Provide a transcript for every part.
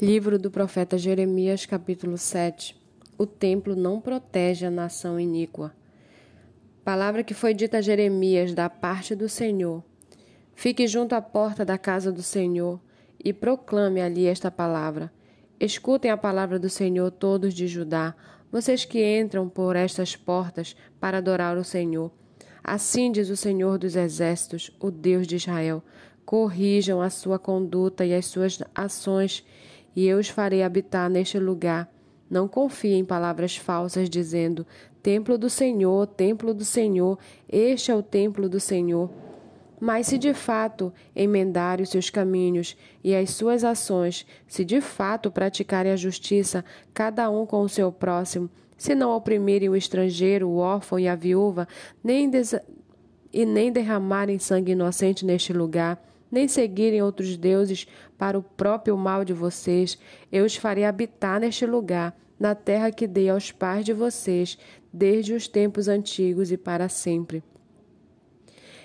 Livro do profeta Jeremias, capítulo 7. O templo não protege a nação iníqua. Palavra que foi dita a Jeremias da parte do Senhor. Fique junto à porta da casa do Senhor e proclame ali esta palavra. Escutem a palavra do Senhor, todos de Judá, vocês que entram por estas portas para adorar o Senhor. Assim diz o Senhor dos Exércitos, o Deus de Israel: corrijam a sua conduta e as suas ações e eu os farei habitar neste lugar. Não confie em palavras falsas, dizendo: Templo do Senhor, templo do Senhor, este é o templo do Senhor. Mas se de fato emendarem os seus caminhos e as suas ações, se de fato praticarem a justiça, cada um com o seu próximo, se não oprimirem o estrangeiro, o órfão e a viúva, nem e nem derramarem sangue inocente neste lugar, nem seguirem outros deuses para o próprio mal de vocês, eu os farei habitar neste lugar, na terra que dei aos pais de vocês, desde os tempos antigos e para sempre.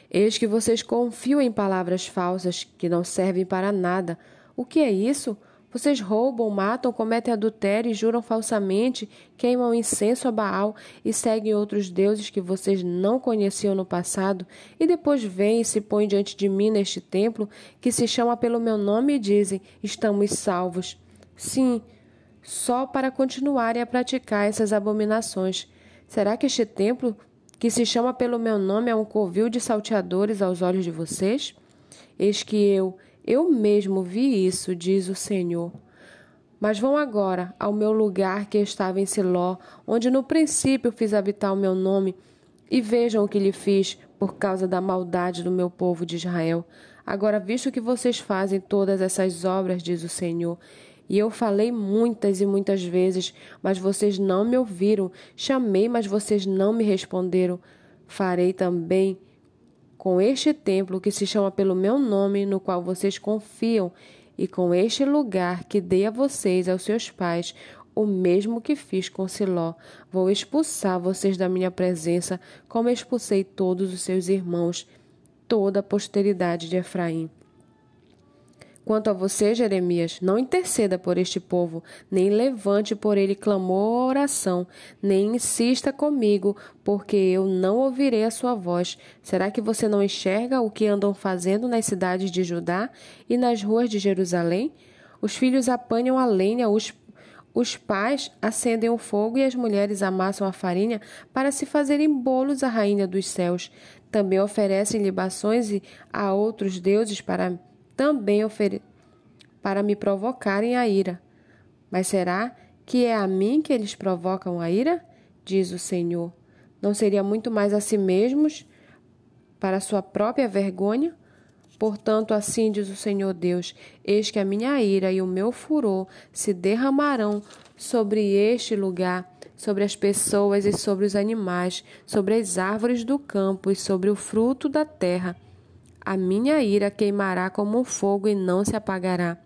Eis que vocês confiam em palavras falsas que não servem para nada. O que é isso? Vocês roubam, matam, cometem adultério e juram falsamente, queimam incenso a Baal e seguem outros deuses que vocês não conheciam no passado, e depois vêm e se põem diante de mim neste templo, que se chama pelo meu nome, e dizem: Estamos salvos. Sim, só para continuarem a praticar essas abominações. Será que este templo, que se chama pelo meu nome, é um covil de salteadores aos olhos de vocês? Eis que eu, eu mesmo vi isso, diz o Senhor. Mas vão agora ao meu lugar que estava em Siló, onde no princípio fiz habitar o meu nome, e vejam o que lhe fiz por causa da maldade do meu povo de Israel. Agora, visto que vocês fazem todas essas obras, diz o Senhor, e eu falei muitas e muitas vezes, mas vocês não me ouviram, chamei, mas vocês não me responderam. Farei também com este templo que se chama pelo meu nome, no qual vocês confiam, e com este lugar que dei a vocês, aos seus pais, o mesmo que fiz com Siló. Vou expulsar vocês da minha presença, como expulsei todos os seus irmãos, toda a posteridade de Efraim. Quanto a você, Jeremias, não interceda por este povo, nem levante por ele clamor ou oração, nem insista comigo, porque eu não ouvirei a sua voz. Será que você não enxerga o que andam fazendo nas cidades de Judá e nas ruas de Jerusalém? Os filhos apanham a lenha, os os pais acendem o fogo e as mulheres amassam a farinha para se fazerem bolos à rainha dos céus. Também oferecem libações a outros deuses para também ofere para me provocarem a ira. Mas será que é a mim que eles provocam a ira? Diz o Senhor. Não seria muito mais a si mesmos para sua própria vergonha? Portanto, assim diz o Senhor Deus: Eis que a minha ira e o meu furor se derramarão sobre este lugar, sobre as pessoas e sobre os animais, sobre as árvores do campo e sobre o fruto da terra a minha ira queimará como um fogo e não se apagará.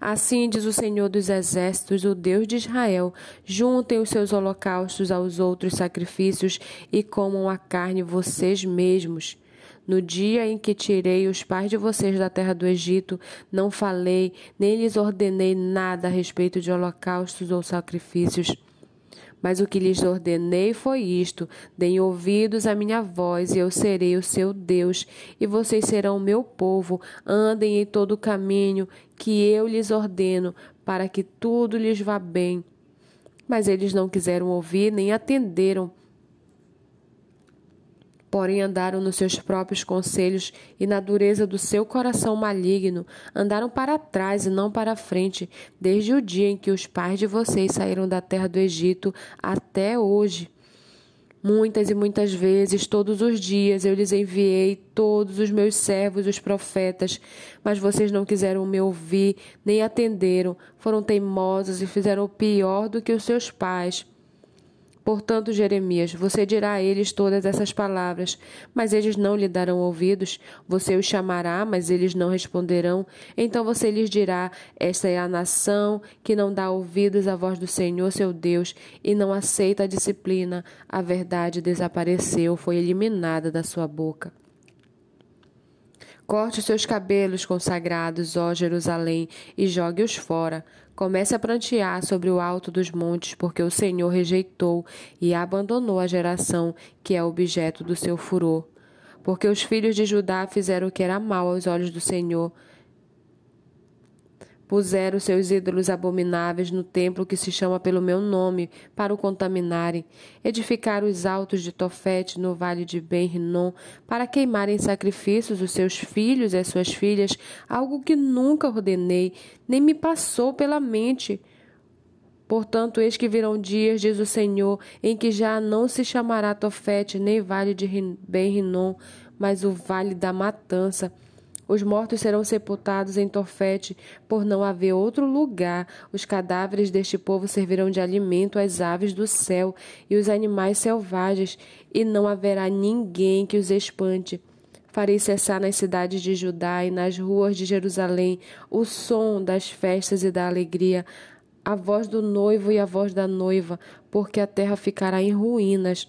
Assim diz o Senhor dos Exércitos, o Deus de Israel: juntem os seus holocaustos aos outros sacrifícios e comam a carne vocês mesmos. No dia em que tirei os pais de vocês da terra do Egito, não falei, nem lhes ordenei nada a respeito de holocaustos ou sacrifícios mas o que lhes ordenei foi isto: deem ouvidos à minha voz, e eu serei o seu Deus, e vocês serão o meu povo. Andem em todo o caminho que eu lhes ordeno, para que tudo lhes vá bem. Mas eles não quiseram ouvir nem atenderam Porém, andaram nos seus próprios conselhos e na dureza do seu coração maligno, andaram para trás e não para frente, desde o dia em que os pais de vocês saíram da terra do Egito até hoje. Muitas e muitas vezes, todos os dias, eu lhes enviei todos os meus servos, os profetas, mas vocês não quiseram me ouvir, nem atenderam, foram teimosos e fizeram o pior do que os seus pais. Portanto, Jeremias, você dirá a eles todas essas palavras, mas eles não lhe darão ouvidos. Você os chamará, mas eles não responderão. Então você lhes dirá: Esta é a nação que não dá ouvidos à voz do Senhor, seu Deus, e não aceita a disciplina. A verdade desapareceu, foi eliminada da sua boca. Corte seus cabelos consagrados, ó Jerusalém, e jogue-os fora. Comece a prantear sobre o alto dos montes, porque o Senhor rejeitou e abandonou a geração que é objeto do seu furor. Porque os filhos de Judá fizeram o que era mal aos olhos do Senhor, Puseram seus ídolos abomináveis no templo que se chama pelo meu nome, para o contaminarem. Edificaram os altos de Tofete no vale de Ben-Rinom, para queimarem sacrifícios os seus filhos e as suas filhas, algo que nunca ordenei, nem me passou pela mente. Portanto, eis que virão dias, diz o Senhor, em que já não se chamará Tofete, nem vale de Ben-Rinom, mas o vale da matança os mortos serão sepultados em Tofete, por não haver outro lugar. Os cadáveres deste povo servirão de alimento às aves do céu e os animais selvagens, e não haverá ninguém que os espante. Farei cessar nas cidades de Judá e nas ruas de Jerusalém o som das festas e da alegria, a voz do noivo e a voz da noiva, porque a terra ficará em ruínas